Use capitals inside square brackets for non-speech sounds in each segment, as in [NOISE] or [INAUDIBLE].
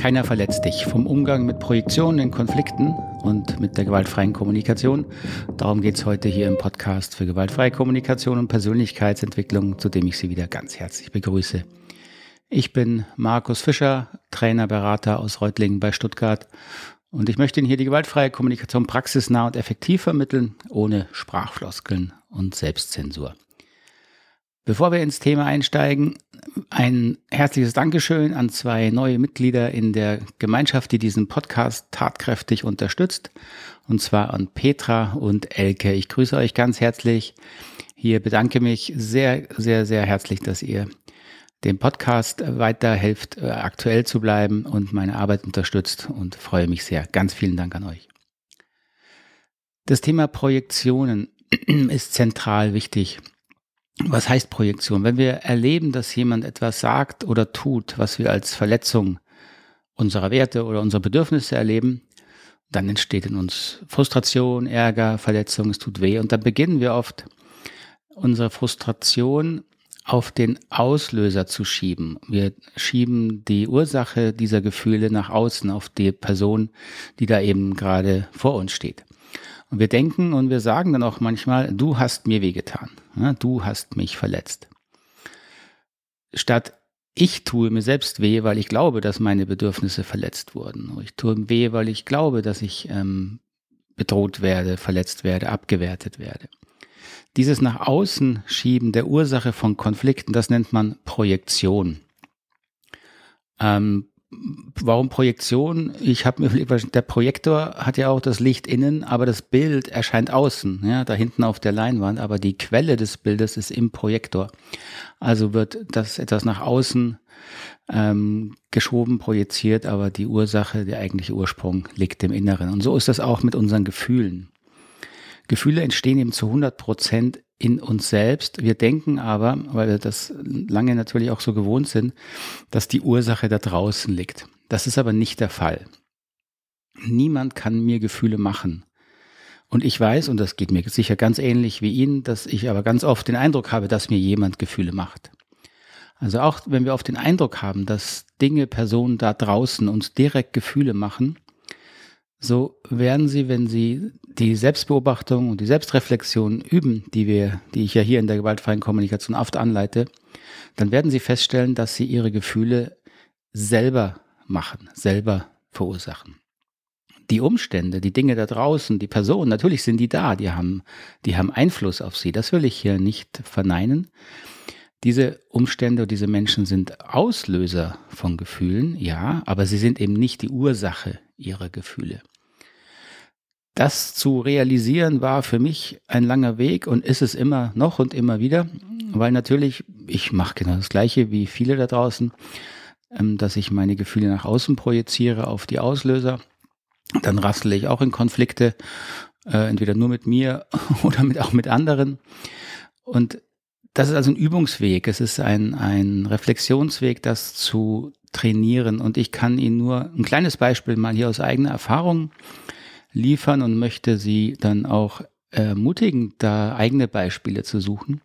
Keiner verletzt dich. Vom Umgang mit Projektionen in Konflikten und mit der gewaltfreien Kommunikation. Darum geht es heute hier im Podcast für gewaltfreie Kommunikation und Persönlichkeitsentwicklung, zu dem ich Sie wieder ganz herzlich begrüße. Ich bin Markus Fischer, Trainer, Berater aus Reutlingen bei Stuttgart und ich möchte Ihnen hier die gewaltfreie Kommunikation praxisnah und effektiv vermitteln, ohne Sprachfloskeln und Selbstzensur. Bevor wir ins Thema einsteigen, ein herzliches Dankeschön an zwei neue Mitglieder in der Gemeinschaft, die diesen Podcast tatkräftig unterstützt, und zwar an Petra und Elke. Ich grüße euch ganz herzlich. Hier bedanke mich sehr, sehr, sehr herzlich, dass ihr dem Podcast weiterhelft, äh, aktuell zu bleiben und meine Arbeit unterstützt und freue mich sehr. Ganz vielen Dank an euch. Das Thema Projektionen [CLEARS THROAT] ist zentral wichtig. Was heißt Projektion? Wenn wir erleben, dass jemand etwas sagt oder tut, was wir als Verletzung unserer Werte oder unserer Bedürfnisse erleben, dann entsteht in uns Frustration, Ärger, Verletzung, es tut weh und dann beginnen wir oft unsere Frustration auf den Auslöser zu schieben. Wir schieben die Ursache dieser Gefühle nach außen auf die Person, die da eben gerade vor uns steht. Und wir denken und wir sagen dann auch manchmal, du hast mir wehgetan, ja, du hast mich verletzt. Statt ich tue mir selbst weh, weil ich glaube, dass meine Bedürfnisse verletzt wurden. Ich tue weh, weil ich glaube, dass ich ähm, bedroht werde, verletzt werde, abgewertet werde. Dieses nach außen schieben der Ursache von Konflikten, das nennt man Projektion. Ähm, warum Projektion? Ich habe mir der Projektor hat ja auch das Licht innen, aber das Bild erscheint außen, ja, da hinten auf der Leinwand, aber die Quelle des Bildes ist im Projektor. Also wird das etwas nach außen ähm, geschoben, projiziert, aber die Ursache, der eigentliche Ursprung liegt im Inneren. Und so ist das auch mit unseren Gefühlen. Gefühle entstehen eben zu 100 Prozent in uns selbst. Wir denken aber, weil wir das lange natürlich auch so gewohnt sind, dass die Ursache da draußen liegt. Das ist aber nicht der Fall. Niemand kann mir Gefühle machen. Und ich weiß, und das geht mir sicher ganz ähnlich wie Ihnen, dass ich aber ganz oft den Eindruck habe, dass mir jemand Gefühle macht. Also auch wenn wir oft den Eindruck haben, dass Dinge, Personen da draußen uns direkt Gefühle machen, so werden Sie, wenn Sie die Selbstbeobachtung und die Selbstreflexion üben, die wir, die ich ja hier in der gewaltfreien Kommunikation oft anleite, dann werden Sie feststellen, dass Sie Ihre Gefühle selber machen, selber verursachen. Die Umstände, die Dinge da draußen, die Personen, natürlich sind die da, die haben, die haben Einfluss auf Sie. Das will ich hier nicht verneinen. Diese Umstände und diese Menschen sind Auslöser von Gefühlen, ja, aber sie sind eben nicht die Ursache ihrer Gefühle. Das zu realisieren war für mich ein langer Weg und ist es immer noch und immer wieder, weil natürlich, ich mache genau das Gleiche wie viele da draußen, ähm, dass ich meine Gefühle nach außen projiziere auf die Auslöser. Dann rassle ich auch in Konflikte, äh, entweder nur mit mir [LAUGHS] oder mit, auch mit anderen. Und das ist also ein Übungsweg, es ist ein, ein Reflexionsweg, das zu trainieren. Und ich kann Ihnen nur ein kleines Beispiel mal hier aus eigener Erfahrung liefern und möchte Sie dann auch ermutigen, da eigene Beispiele zu suchen.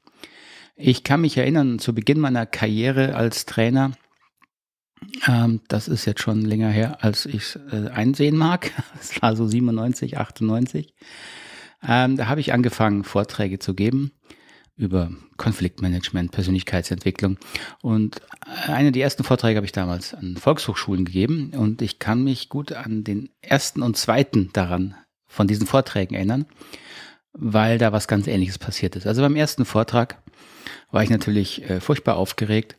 Ich kann mich erinnern, zu Beginn meiner Karriere als Trainer, ähm, das ist jetzt schon länger her, als ich es äh, einsehen mag, [LAUGHS] es war so 97, 98, ähm, da habe ich angefangen, Vorträge zu geben über Konfliktmanagement, Persönlichkeitsentwicklung. Und einer der ersten Vorträge habe ich damals an Volkshochschulen gegeben und ich kann mich gut an den ersten und zweiten daran von diesen Vorträgen erinnern, weil da was ganz Ähnliches passiert ist. Also beim ersten Vortrag war ich natürlich äh, furchtbar aufgeregt,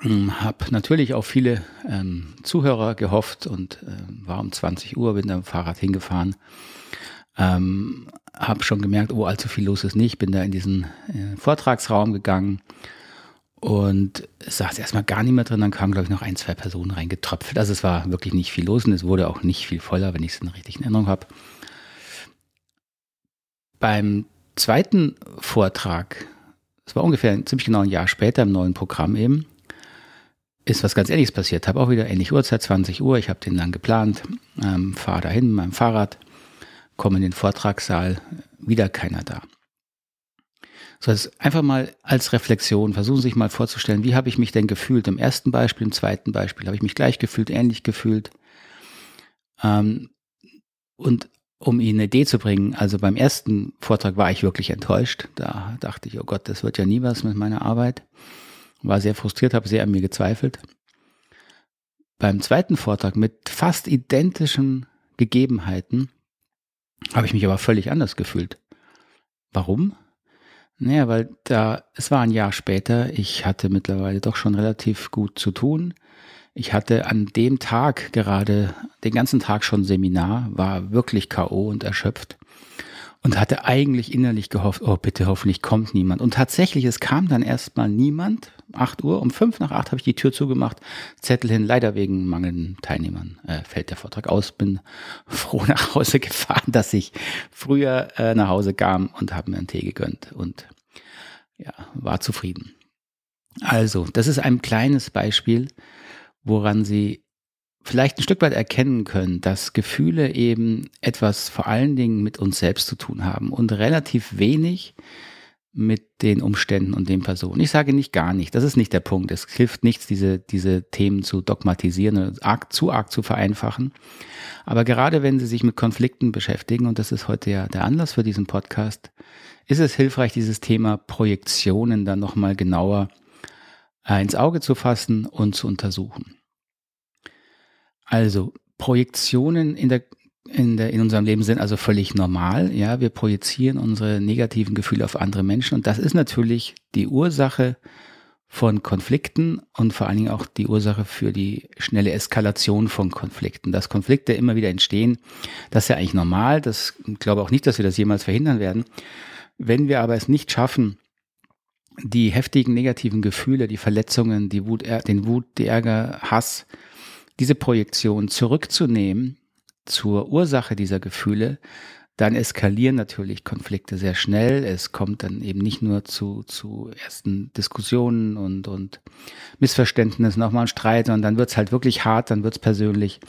hm, habe natürlich auf viele ähm, Zuhörer gehofft und äh, war um 20 Uhr, bin dem Fahrrad hingefahren ähm, habe schon gemerkt, oh, allzu viel los ist nicht. Bin da in diesen äh, Vortragsraum gegangen und saß erstmal gar niemand drin. Dann kamen, glaube ich, noch ein, zwei Personen reingetröpfelt. Also es war wirklich nicht viel los und es wurde auch nicht viel voller, wenn ich es in richtigen Erinnerung habe. Beim zweiten Vortrag, es war ungefähr ziemlich genau ein Jahr später im neuen Programm eben, ist was ganz Ähnliches passiert. Habe auch wieder ähnliche Uhrzeit, 20 Uhr. Ich habe den dann geplant, ähm, fahre dahin mit meinem Fahrrad komme in den Vortragssaal, wieder keiner da. So, das einfach mal als Reflexion, versuchen Sie sich mal vorzustellen, wie habe ich mich denn gefühlt? Im ersten Beispiel, im zweiten Beispiel, habe ich mich gleich gefühlt, ähnlich gefühlt? Ähm, und um Ihnen eine Idee zu bringen, also beim ersten Vortrag war ich wirklich enttäuscht. Da dachte ich, oh Gott, das wird ja nie was mit meiner Arbeit. War sehr frustriert, habe sehr an mir gezweifelt. Beim zweiten Vortrag mit fast identischen Gegebenheiten habe ich mich aber völlig anders gefühlt. Warum? Naja, weil da, es war ein Jahr später, ich hatte mittlerweile doch schon relativ gut zu tun. Ich hatte an dem Tag gerade den ganzen Tag schon Seminar, war wirklich K.O. und erschöpft und hatte eigentlich innerlich gehofft, oh bitte, hoffentlich kommt niemand. Und tatsächlich, es kam dann erstmal niemand. Acht Uhr, um fünf nach acht habe ich die Tür zugemacht, Zettel hin, leider wegen mangelnden Teilnehmern äh, fällt der Vortrag aus. Bin [LAUGHS] froh nach Hause gefahren, dass ich früher äh, nach Hause kam und habe mir einen Tee gegönnt und ja, war zufrieden. Also, das ist ein kleines Beispiel, woran Sie vielleicht ein Stück weit erkennen können, dass Gefühle eben etwas vor allen Dingen mit uns selbst zu tun haben und relativ wenig mit den Umständen und den Personen. Ich sage nicht gar nicht, das ist nicht der Punkt. Es hilft nichts, diese, diese Themen zu dogmatisieren und arg, zu arg zu vereinfachen. Aber gerade wenn Sie sich mit Konflikten beschäftigen, und das ist heute ja der Anlass für diesen Podcast, ist es hilfreich, dieses Thema Projektionen dann nochmal genauer äh, ins Auge zu fassen und zu untersuchen. Also Projektionen in der in, der, in unserem Leben sind also völlig normal. Ja, wir projizieren unsere negativen Gefühle auf andere Menschen und das ist natürlich die Ursache von Konflikten und vor allen Dingen auch die Ursache für die schnelle Eskalation von Konflikten. Dass Konflikte immer wieder entstehen, das ist ja eigentlich normal. Das glaube auch nicht, dass wir das jemals verhindern werden. Wenn wir aber es nicht schaffen, die heftigen negativen Gefühle, die Verletzungen, die Wut, den Wut, die Ärger, Hass, diese Projektion zurückzunehmen zur Ursache dieser Gefühle, dann eskalieren natürlich Konflikte sehr schnell. Es kommt dann eben nicht nur zu, zu ersten Diskussionen und, und Missverständnissen, auch mal ein Streit, sondern dann wird's halt wirklich hart, dann wird's persönlich.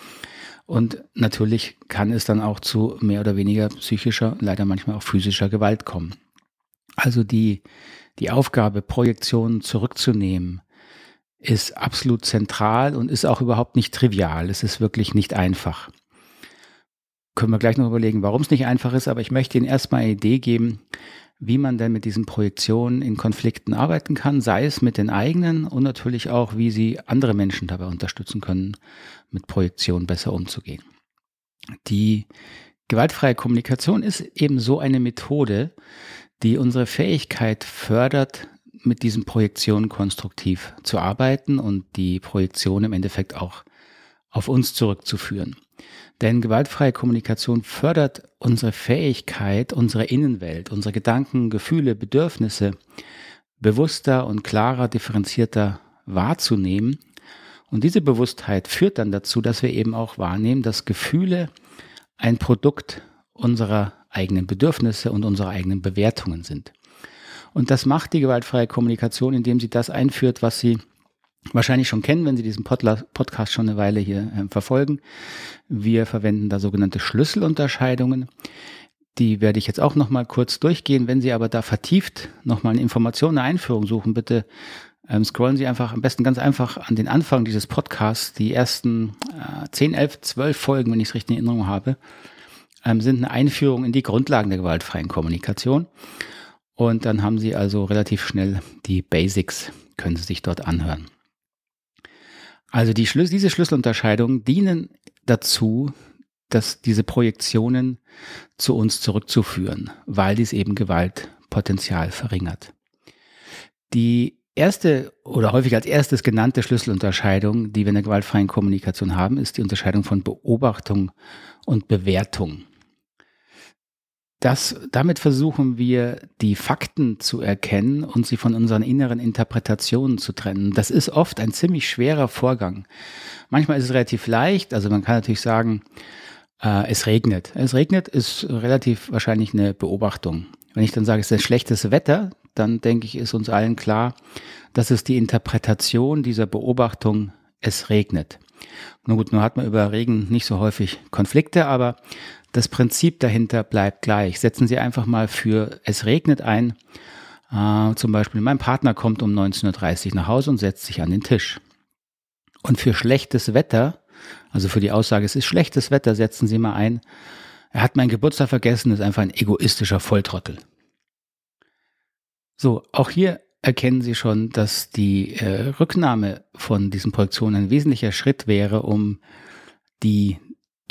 Und natürlich kann es dann auch zu mehr oder weniger psychischer, leider manchmal auch physischer Gewalt kommen. Also die, die Aufgabe, Projektionen zurückzunehmen, ist absolut zentral und ist auch überhaupt nicht trivial. Es ist wirklich nicht einfach. Können wir gleich noch überlegen, warum es nicht einfach ist, aber ich möchte Ihnen erstmal eine Idee geben, wie man denn mit diesen Projektionen in Konflikten arbeiten kann, sei es mit den eigenen und natürlich auch, wie Sie andere Menschen dabei unterstützen können, mit Projektionen besser umzugehen. Die gewaltfreie Kommunikation ist eben so eine Methode, die unsere Fähigkeit fördert, mit diesen Projektionen konstruktiv zu arbeiten und die Projektion im Endeffekt auch auf uns zurückzuführen. Denn gewaltfreie Kommunikation fördert unsere Fähigkeit, unsere Innenwelt, unsere Gedanken, Gefühle, Bedürfnisse bewusster und klarer, differenzierter wahrzunehmen. Und diese Bewusstheit führt dann dazu, dass wir eben auch wahrnehmen, dass Gefühle ein Produkt unserer eigenen Bedürfnisse und unserer eigenen Bewertungen sind. Und das macht die gewaltfreie Kommunikation, indem sie das einführt, was sie wahrscheinlich schon kennen, wenn Sie diesen Podcast schon eine Weile hier äh, verfolgen. Wir verwenden da sogenannte Schlüsselunterscheidungen. Die werde ich jetzt auch noch mal kurz durchgehen. Wenn Sie aber da vertieft noch mal eine Information, eine Einführung suchen, bitte ähm, scrollen Sie einfach am besten ganz einfach an den Anfang dieses Podcasts. Die ersten äh, 10, 11, 12 Folgen, wenn ich es richtig in Erinnerung habe, ähm, sind eine Einführung in die Grundlagen der gewaltfreien Kommunikation. Und dann haben Sie also relativ schnell die Basics, können Sie sich dort anhören. Also die Schlüs diese Schlüsselunterscheidungen dienen dazu, dass diese Projektionen zu uns zurückzuführen, weil dies eben Gewaltpotenzial verringert. Die erste oder häufig als erstes genannte Schlüsselunterscheidung, die wir in der gewaltfreien Kommunikation haben, ist die Unterscheidung von Beobachtung und Bewertung. Das, damit versuchen wir, die Fakten zu erkennen und sie von unseren inneren Interpretationen zu trennen. Das ist oft ein ziemlich schwerer Vorgang. Manchmal ist es relativ leicht. Also man kann natürlich sagen, äh, es regnet. Es regnet ist relativ wahrscheinlich eine Beobachtung. Wenn ich dann sage, es ist ein schlechtes Wetter, dann denke ich, ist uns allen klar, dass es die Interpretation dieser Beobachtung, es regnet. Nur gut, nur hat man über Regen nicht so häufig Konflikte, aber das Prinzip dahinter bleibt gleich. Setzen Sie einfach mal für es regnet ein. Äh, zum Beispiel, mein Partner kommt um 19.30 Uhr nach Hause und setzt sich an den Tisch. Und für schlechtes Wetter, also für die Aussage, es ist schlechtes Wetter, setzen Sie mal ein, er hat meinen Geburtstag vergessen, ist einfach ein egoistischer Volltrottel. So, auch hier erkennen Sie schon, dass die äh, Rücknahme von diesen Projektionen ein wesentlicher Schritt wäre, um die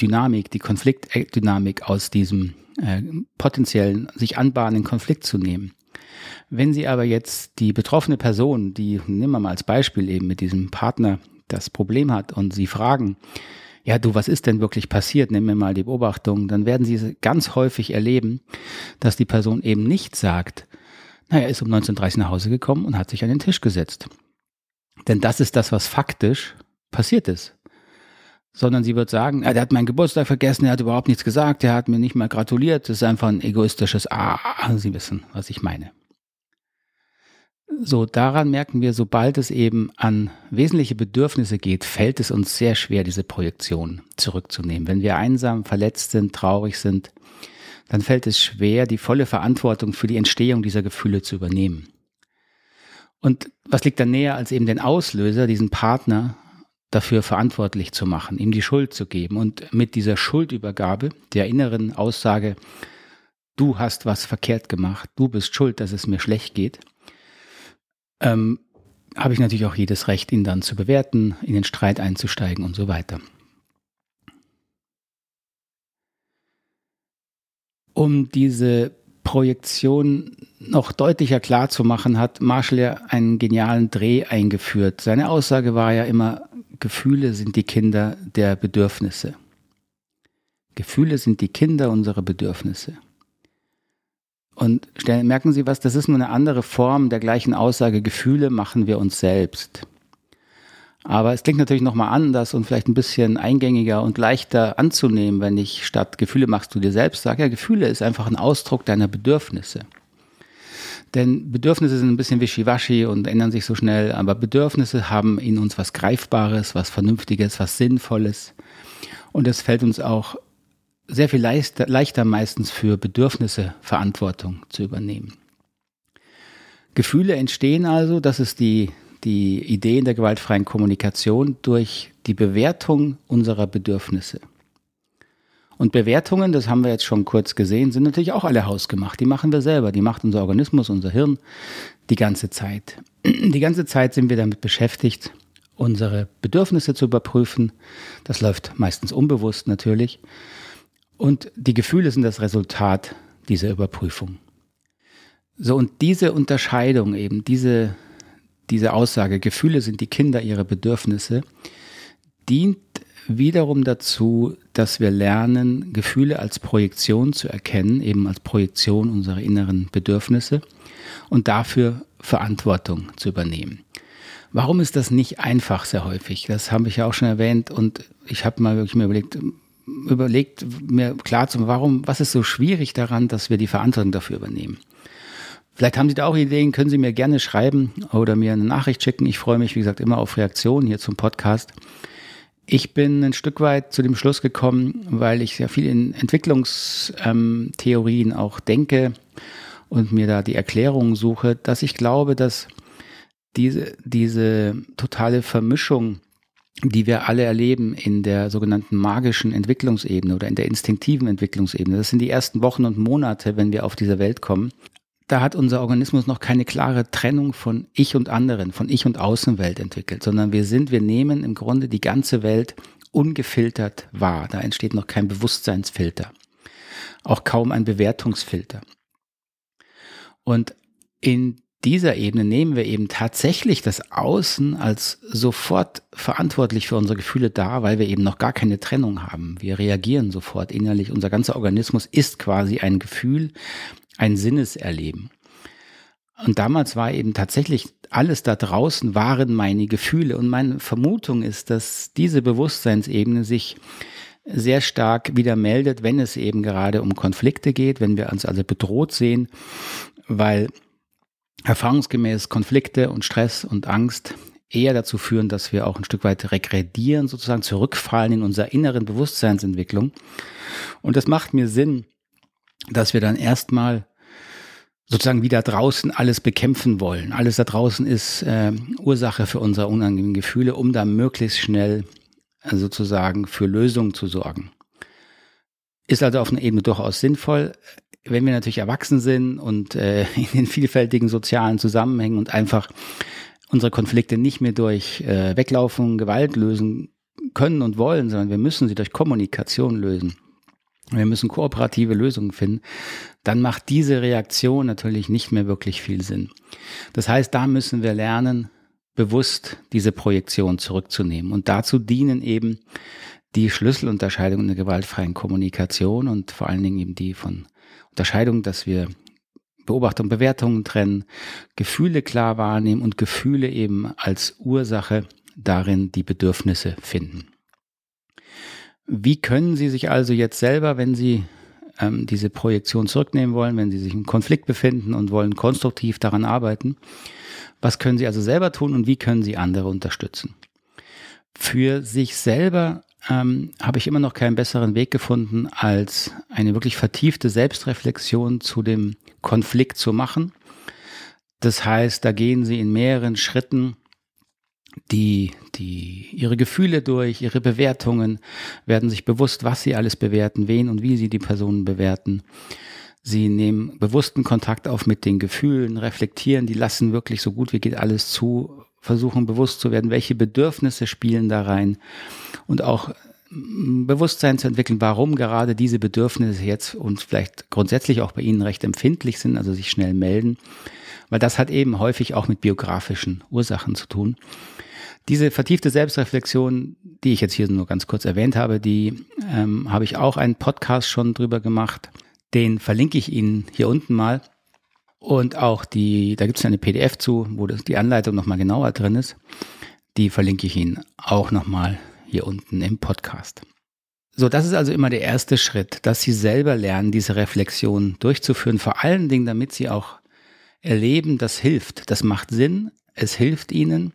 Dynamik, die Konfliktdynamik aus diesem äh, potenziellen sich anbahnenden Konflikt zu nehmen. Wenn Sie aber jetzt die betroffene Person, die nehmen wir mal als Beispiel eben mit diesem Partner das Problem hat und Sie fragen, ja du, was ist denn wirklich passiert? Nehmen wir mal die Beobachtung, dann werden Sie ganz häufig erleben, dass die Person eben nicht sagt, naja, ist um 19.30 Uhr nach Hause gekommen und hat sich an den Tisch gesetzt. Denn das ist das, was faktisch passiert ist. Sondern sie wird sagen, er hat meinen Geburtstag vergessen, er hat überhaupt nichts gesagt, er hat mir nicht mal gratuliert, das ist einfach ein egoistisches Ah, Sie wissen, was ich meine. So, daran merken wir, sobald es eben an wesentliche Bedürfnisse geht, fällt es uns sehr schwer, diese Projektion zurückzunehmen. Wenn wir einsam, verletzt sind, traurig sind, dann fällt es schwer, die volle Verantwortung für die Entstehung dieser Gefühle zu übernehmen. Und was liegt dann näher, als eben den Auslöser, diesen Partner, dafür verantwortlich zu machen, ihm die Schuld zu geben und mit dieser Schuldübergabe, der inneren Aussage, du hast was verkehrt gemacht, du bist schuld, dass es mir schlecht geht, ähm, habe ich natürlich auch jedes Recht, ihn dann zu bewerten, in den Streit einzusteigen und so weiter. Um diese Projektion noch deutlicher klar zu machen, hat Marshall ja einen genialen Dreh eingeführt. Seine Aussage war ja immer, Gefühle sind die Kinder der Bedürfnisse. Gefühle sind die Kinder unserer Bedürfnisse. Und merken Sie was, das ist nur eine andere Form der gleichen Aussage, Gefühle machen wir uns selbst. Aber es klingt natürlich nochmal anders und vielleicht ein bisschen eingängiger und leichter anzunehmen, wenn ich statt Gefühle machst du dir selbst sage, ja, Gefühle ist einfach ein Ausdruck deiner Bedürfnisse. Denn Bedürfnisse sind ein bisschen wischiwaschi und ändern sich so schnell, aber Bedürfnisse haben in uns was Greifbares, was Vernünftiges, was Sinnvolles. Und es fällt uns auch sehr viel leichter, leichter meistens für Bedürfnisse Verantwortung zu übernehmen. Gefühle entstehen also, das ist die die Ideen der gewaltfreien Kommunikation durch die Bewertung unserer Bedürfnisse. Und Bewertungen, das haben wir jetzt schon kurz gesehen, sind natürlich auch alle hausgemacht. Die machen wir selber, die macht unser Organismus, unser Hirn die ganze Zeit. [CLEARS THROAT] Die ganze Zeit sind wir damit beschäftigt, unsere Bedürfnisse zu überprüfen. Das läuft meistens unbewusst natürlich. Und die Gefühle sind das Resultat dieser Überprüfung. So, und diese Unterscheidung eben, diese diese Aussage, Gefühle sind die Kinder ihrer Bedürfnisse, dient wiederum dazu, dass wir lernen, Gefühle als Projektion zu erkennen, eben als Projektion unserer inneren Bedürfnisse und dafür Verantwortung zu übernehmen. Warum ist das nicht einfach sehr häufig? Das habe ich ja auch schon erwähnt und ich habe mal wirklich mir überlegt, überlegt, mir klar zu warum, was ist so schwierig daran, dass wir die Verantwortung dafür übernehmen? Vielleicht haben Sie da auch Ideen, können Sie mir gerne schreiben oder mir eine Nachricht schicken. Ich freue mich, wie gesagt, immer auf Reaktionen hier zum Podcast. Ich bin ein Stück weit zu dem Schluss gekommen, weil ich sehr viel in Entwicklungstheorien auch denke und mir da die Erklärung suche, dass ich glaube, dass diese, diese totale Vermischung, die wir alle erleben in der sogenannten magischen Entwicklungsebene oder in der instinktiven Entwicklungsebene, das sind die ersten Wochen und Monate, wenn wir auf diese Welt kommen, da hat unser Organismus noch keine klare Trennung von Ich und anderen, von Ich und Außenwelt entwickelt, sondern wir sind, wir nehmen im Grunde die ganze Welt ungefiltert wahr. Da entsteht noch kein Bewusstseinsfilter, auch kaum ein Bewertungsfilter. Und in dieser Ebene nehmen wir eben tatsächlich das Außen als sofort verantwortlich für unsere Gefühle dar, weil wir eben noch gar keine Trennung haben. Wir reagieren sofort innerlich. Unser ganzer Organismus ist quasi ein Gefühl, ein Sinneserleben. Und damals war eben tatsächlich alles da draußen waren meine Gefühle. Und meine Vermutung ist, dass diese Bewusstseinsebene sich sehr stark wieder meldet, wenn es eben gerade um Konflikte geht, wenn wir uns also bedroht sehen, weil erfahrungsgemäß Konflikte und Stress und Angst eher dazu führen, dass wir auch ein Stück weit regredieren, sozusagen zurückfallen in unserer inneren Bewusstseinsentwicklung. Und das macht mir Sinn, dass wir dann erstmal sozusagen wieder draußen alles bekämpfen wollen. Alles da draußen ist äh, Ursache für unsere unangenehmen Gefühle, um da möglichst schnell äh, sozusagen für Lösungen zu sorgen. Ist also auf einer Ebene durchaus sinnvoll. Wenn wir natürlich erwachsen sind und äh, [LAUGHS] in den vielfältigen sozialen Zusammenhängen und einfach unsere Konflikte nicht mehr durch äh, Weglaufen, Gewalt lösen können und wollen, sondern wir müssen sie durch Kommunikation lösen. Wir müssen kooperative Lösungen finden. Dann macht diese Reaktion natürlich nicht mehr wirklich viel Sinn. Das heißt, da müssen wir lernen, bewusst diese Projektion zurückzunehmen. Und dazu dienen eben die Schlüsselunterscheidungen der gewaltfreien Kommunikation und vor allen Dingen eben die von Unterscheidung, dass wir Beobachtung, Bewertungen trennen, Gefühle klar wahrnehmen und Gefühle eben als Ursache darin die Bedürfnisse finden. Wie können Sie sich also jetzt selber, wenn Sie ähm, diese Projektion zurücknehmen wollen, wenn Sie sich im Konflikt befinden und wollen konstruktiv daran arbeiten, was können Sie also selber tun und wie können Sie andere unterstützen? Für sich selber ähm, habe ich immer noch keinen besseren Weg gefunden, als eine wirklich vertiefte Selbstreflexion zu dem Konflikt zu machen. Das heißt, da gehen Sie in mehreren Schritten die, die, ihre Gefühle durch, ihre Bewertungen, werden sich bewusst, was sie alles bewerten, wen und wie sie die Personen bewerten. Sie nehmen bewussten Kontakt auf mit den Gefühlen, reflektieren, die lassen wirklich so gut wie geht alles zu, versuchen bewusst zu werden, welche Bedürfnisse spielen da rein und auch mm, Bewusstsein zu entwickeln, warum gerade diese Bedürfnisse jetzt und vielleicht grundsätzlich auch bei Ihnen recht empfindlich sind, also sich schnell melden, weil das hat eben häufig auch mit biografischen Ursachen zu tun. Diese vertiefte Selbstreflexion, die ich jetzt hier nur ganz kurz erwähnt habe, die ähm, habe ich auch einen Podcast schon drüber gemacht. Den verlinke ich Ihnen hier unten mal. Und auch die, da gibt es eine PDF zu, wo das, die Anleitung nochmal genauer drin ist. Die verlinke ich Ihnen auch nochmal hier unten im Podcast. So, das ist also immer der erste Schritt, dass Sie selber lernen, diese Reflexion durchzuführen. Vor allen Dingen, damit Sie auch erleben, das hilft. Das macht Sinn. Es hilft Ihnen.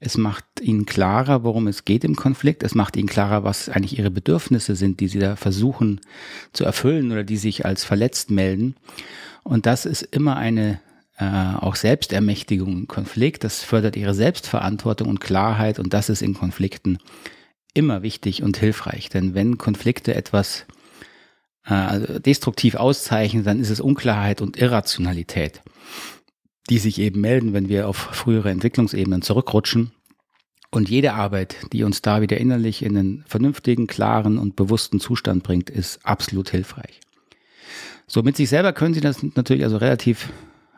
Es macht ihnen klarer, worum es geht im Konflikt. Es macht ihnen klarer, was eigentlich ihre Bedürfnisse sind, die sie da versuchen zu erfüllen oder die sich als verletzt melden. Und das ist immer eine äh, auch Selbstermächtigung im Konflikt. Das fördert ihre Selbstverantwortung und Klarheit. Und das ist in Konflikten immer wichtig und hilfreich. Denn wenn Konflikte etwas äh, destruktiv auszeichnen, dann ist es Unklarheit und Irrationalität die sich eben melden, wenn wir auf frühere Entwicklungsebenen zurückrutschen. Und jede Arbeit, die uns da wieder innerlich in einen vernünftigen, klaren und bewussten Zustand bringt, ist absolut hilfreich. So mit sich selber können Sie das natürlich also relativ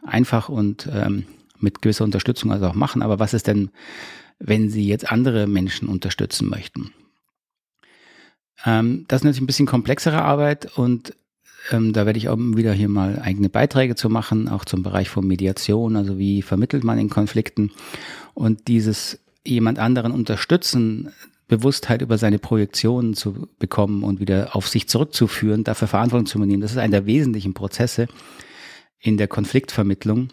einfach und ähm, mit gewisser Unterstützung also auch machen. Aber was ist denn, wenn Sie jetzt andere Menschen unterstützen möchten? Ähm, das ist natürlich ein bisschen komplexere Arbeit und ähm, da werde ich auch wieder hier mal eigene Beiträge zu machen, auch zum Bereich von Mediation, also wie vermittelt man in Konflikten. Und dieses jemand anderen unterstützen, Bewusstheit über seine Projektionen zu bekommen und wieder auf sich zurückzuführen, dafür Verantwortung zu übernehmen, das ist einer der wesentlichen Prozesse in der Konfliktvermittlung.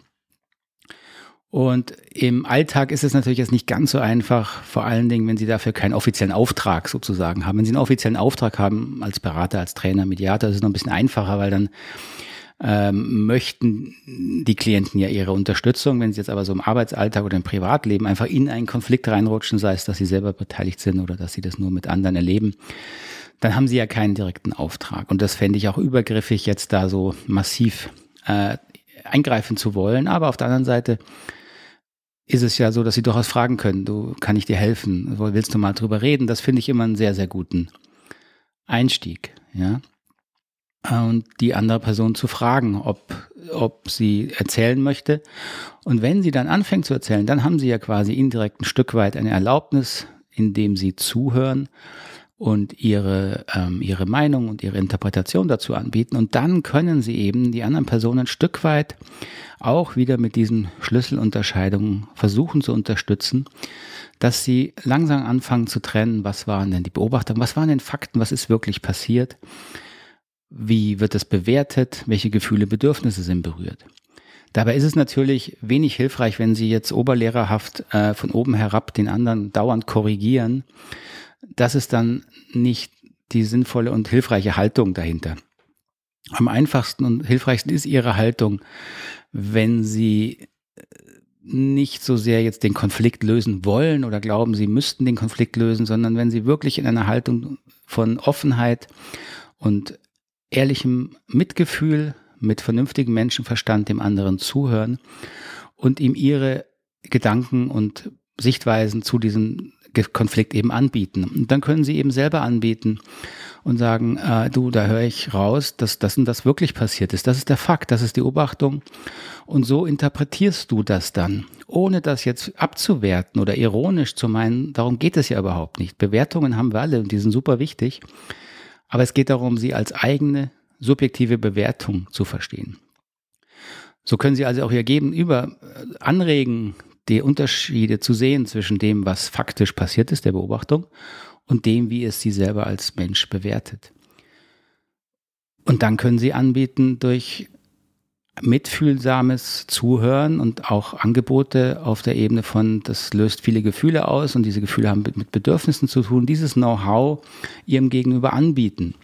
Und im Alltag ist es natürlich jetzt nicht ganz so einfach, vor allen Dingen, wenn Sie dafür keinen offiziellen Auftrag sozusagen haben. Wenn Sie einen offiziellen Auftrag haben als Berater, als Trainer, Mediator, ist es noch ein bisschen einfacher, weil dann ähm, möchten die Klienten ja ihre Unterstützung. Wenn sie jetzt aber so im Arbeitsalltag oder im Privatleben einfach in einen Konflikt reinrutschen, sei es, dass sie selber beteiligt sind oder dass sie das nur mit anderen erleben, dann haben sie ja keinen direkten Auftrag. Und das fände ich auch übergriffig, jetzt da so massiv äh, eingreifen zu wollen. Aber auf der anderen Seite ist es ja so, dass sie durchaus fragen können, du, kann ich dir helfen? Willst du mal drüber reden? Das finde ich immer einen sehr, sehr guten Einstieg, ja. Und die andere Person zu fragen, ob, ob sie erzählen möchte. Und wenn sie dann anfängt zu erzählen, dann haben sie ja quasi indirekt ein Stück weit eine Erlaubnis, indem sie zuhören und ihre, ähm, ihre Meinung und ihre Interpretation dazu anbieten. Und dann können sie eben die anderen Personen ein Stück weit auch wieder mit diesen Schlüsselunterscheidungen versuchen zu unterstützen, dass sie langsam anfangen zu trennen, was waren denn die Beobachtungen, was waren denn Fakten, was ist wirklich passiert, wie wird es bewertet, welche Gefühle, Bedürfnisse sind berührt. Dabei ist es natürlich wenig hilfreich, wenn Sie jetzt oberlehrerhaft äh, von oben herab den anderen dauernd korrigieren, das ist dann nicht die sinnvolle und hilfreiche Haltung dahinter. Am einfachsten und hilfreichsten ist Ihre Haltung, wenn Sie nicht so sehr jetzt den Konflikt lösen wollen oder glauben, Sie müssten den Konflikt lösen, sondern wenn Sie wirklich in einer Haltung von Offenheit und ehrlichem Mitgefühl mit vernünftigem Menschenverstand dem anderen zuhören und ihm ihre Gedanken und Sichtweisen zu diesem Konflikt eben anbieten. Und dann können sie eben selber anbieten und sagen, äh, du, da höre ich raus, dass das und das wirklich passiert ist. Das ist der Fakt, das ist die Beobachtung. Und so interpretierst du das dann, ohne das jetzt abzuwerten oder ironisch zu meinen. Darum geht es ja überhaupt nicht. Bewertungen haben wir alle und die sind super wichtig. Aber es geht darum, sie als eigene subjektive Bewertung zu verstehen. So können Sie also auch Ihr Gegenüber äh, anregen, die Unterschiede zu sehen zwischen dem, was faktisch passiert ist, der Beobachtung, und dem, wie es Sie selber als Mensch bewertet. Und dann können Sie anbieten durch mitfühlsames Zuhören und auch Angebote auf der Ebene von, das löst viele Gefühle aus und diese Gefühle haben mit Bedürfnissen zu tun, dieses Know-how Ihrem Gegenüber anbieten.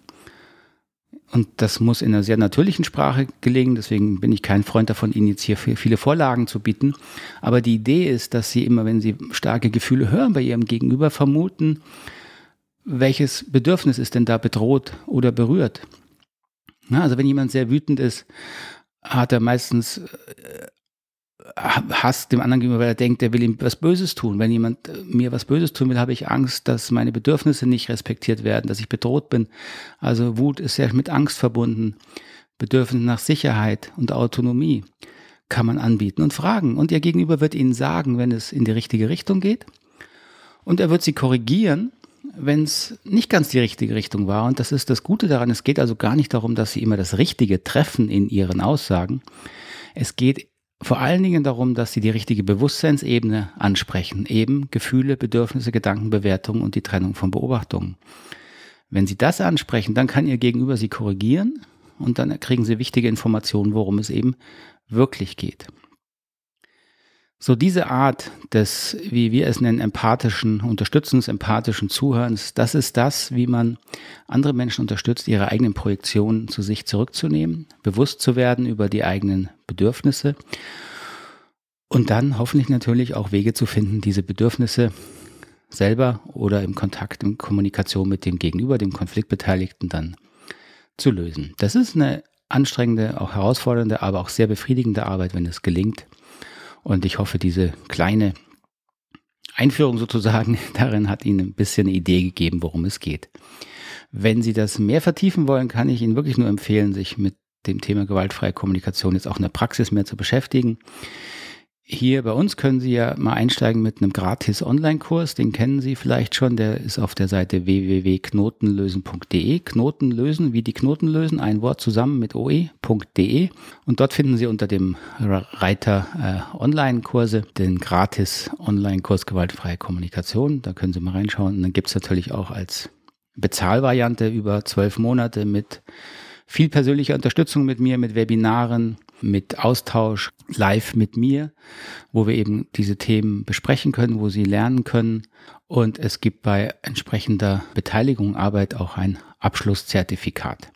Und das muss in einer sehr natürlichen Sprache gelingen. Deswegen bin ich kein Freund davon, Ihnen jetzt hier viele Vorlagen zu bieten. Aber die Idee ist, dass Sie immer, wenn Sie starke Gefühle hören bei Ihrem Gegenüber, vermuten, welches Bedürfnis ist denn da bedroht oder berührt. Also wenn jemand sehr wütend ist, hat er meistens äh, Hass dem anderen gegenüber, weil er denkt, er will ihm was Böses tun. Wenn jemand äh, mir was Böses tun will, habe ich Angst, dass meine Bedürfnisse nicht respektiert werden, dass ich bedroht bin. Also Wut ist ja mit Angst verbunden. Bedürfnis nach Sicherheit und Autonomie kann man anbieten und fragen. Und ihr Gegenüber wird Ihnen sagen, wenn es in die richtige Richtung geht. Und er wird Sie korrigieren, wenn es nicht ganz die richtige Richtung war. Und das ist das Gute daran. Es geht also gar nicht darum, dass Sie immer das Richtige treffen in Ihren Aussagen. Es geht vor allen Dingen darum, dass sie die richtige Bewusstseinsebene ansprechen, eben Gefühle, Bedürfnisse, Gedanken, Bewertungen und die Trennung von Beobachtungen. Wenn sie das ansprechen, dann kann ihr Gegenüber sie korrigieren und dann kriegen sie wichtige Informationen, worum es eben wirklich geht. So diese Art des, wie wir es nennen, empathischen Unterstützens, empathischen Zuhörens, das ist das, wie man andere Menschen unterstützt, ihre eigenen Projektionen zu sich zurückzunehmen, bewusst zu werden über die eigenen Bedürfnisse und dann hoffentlich natürlich auch Wege zu finden, diese Bedürfnisse selber oder im Kontakt, in Kommunikation mit dem Gegenüber, dem Konfliktbeteiligten dann zu lösen. Das ist eine anstrengende, auch herausfordernde, aber auch sehr befriedigende Arbeit, wenn es gelingt. Und ich hoffe, diese kleine Einführung sozusagen [LAUGHS] darin hat Ihnen ein bisschen eine Idee gegeben, worum es geht. Wenn Sie das mehr vertiefen wollen, kann ich Ihnen wirklich nur empfehlen, sich mit dem Thema gewaltfreie Kommunikation jetzt auch in der Praxis mehr zu beschäftigen. Hier bei uns können Sie ja mal einsteigen mit einem gratis Online-Kurs, den kennen Sie vielleicht schon, der ist auf der Seite www.knotenlösen.de. Knoten lösen, wie die Knoten lösen, ein Wort zusammen mit oe.de. Und dort finden Sie unter dem Reiter äh, Online-Kurse den gratis Online-Kurs Gewaltfreie Kommunikation. Da können Sie mal reinschauen. Und dann gibt es natürlich auch als Bezahlvariante über zwölf Monate mit viel persönlicher Unterstützung mit mir, mit Webinaren, mit Austausch live mit mir, wo wir eben diese Themen besprechen können, wo Sie lernen können. Und es gibt bei entsprechender Beteiligung, Arbeit auch ein Abschlusszertifikat.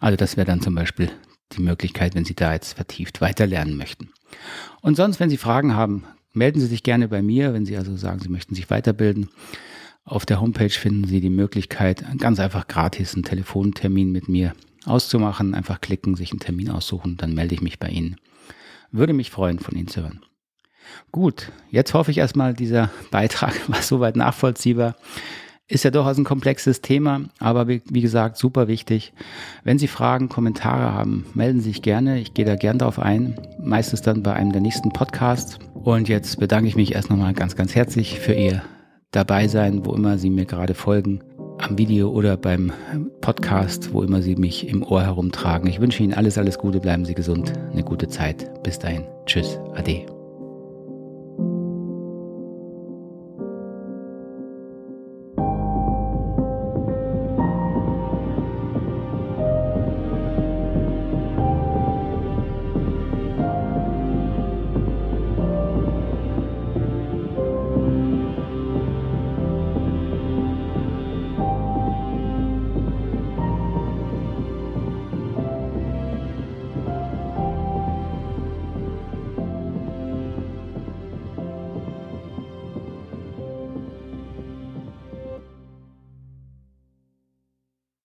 Also das wäre dann zum Beispiel die Möglichkeit, wenn Sie da jetzt vertieft weiterlernen möchten. Und sonst, wenn Sie Fragen haben, melden Sie sich gerne bei mir, wenn Sie also sagen, Sie möchten sich weiterbilden. Auf der Homepage finden Sie die Möglichkeit, ganz einfach gratis einen Telefontermin mit mir auszumachen. Einfach klicken, sich einen Termin aussuchen, dann melde ich mich bei Ihnen. Würde mich freuen, von Ihnen zu hören. Gut, jetzt hoffe ich erstmal, dieser Beitrag [LAUGHS] war soweit nachvollziehbar. Ist ja durchaus ein komplexes Thema, aber wie, wie, gesagt, super wichtig. Wenn Sie Fragen, Kommentare haben, melden Sie sich gerne. Ich gehe da gern drauf ein. Meistens dann bei einem der nächsten Podcasts. Und jetzt bedanke ich mich erst nochmal ganz, ganz herzlich für Ihr Dabeisein, wo immer Sie mir gerade folgen am Video oder beim Podcast, wo immer Sie mich im Ohr herumtragen. Ich wünsche Ihnen alles, alles Gute, bleiben Sie gesund, eine gute Zeit. Bis dahin. Tschüss, Ade.